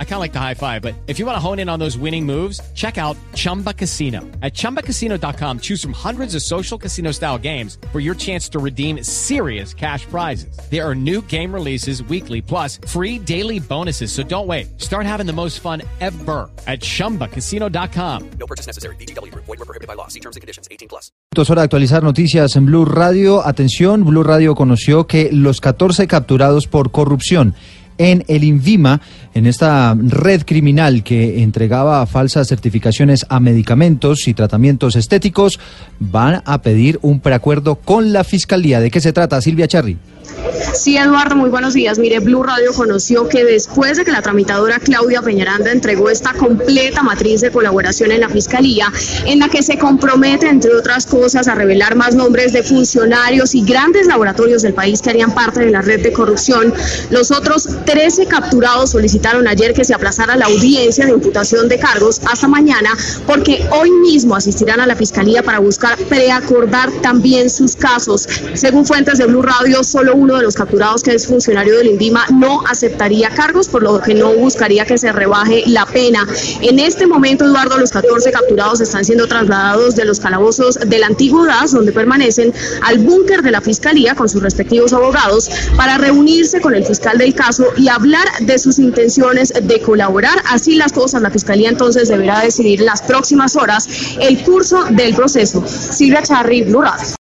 I kind of like the high five, but if you want to hone in on those winning moves, check out Chumba Casino. At ChumbaCasino.com, choose from hundreds of social casino style games for your chance to redeem serious cash prizes. There are new game releases weekly, plus free daily bonuses. So don't wait. Start having the most fun ever at ChumbaCasino.com. No purchase necessary. BGW. Void were prohibited by law. See terms and conditions. 18 plus. Es hora de actualizar noticias en Blue Radio. Atención, Blue Radio conoció que los 14 capturados por corrupción en el INVIMA, en esta red criminal que entregaba falsas certificaciones a medicamentos y tratamientos estéticos, van a pedir un preacuerdo con la Fiscalía. ¿De qué se trata, Silvia Charri? Sí, Eduardo, muy buenos días. Mire, Blue Radio conoció que después de que la tramitadora Claudia Peñaranda entregó esta completa matriz de colaboración en la Fiscalía, en la que se compromete, entre otras cosas, a revelar más nombres de funcionarios y grandes laboratorios del país que harían parte de la red de corrupción, los otros 13 capturados solicitaron ayer que se aplazara la audiencia de imputación de cargos hasta mañana, porque hoy mismo asistirán a la Fiscalía para buscar preacordar también sus casos. Según fuentes de Blue Radio, solo uno de los capturados, que es funcionario del INVIMA, no aceptaría cargos, por lo que no buscaría que se rebaje la pena. En este momento, Eduardo, los 14 capturados están siendo trasladados de los calabozos del antiguo DAS, donde permanecen, al búnker de la Fiscalía con sus respectivos abogados para reunirse con el fiscal del caso y hablar de sus intenciones de colaborar. Así las cosas, la Fiscalía entonces deberá decidir en las próximas horas el curso del proceso. Silvia Charri, Blue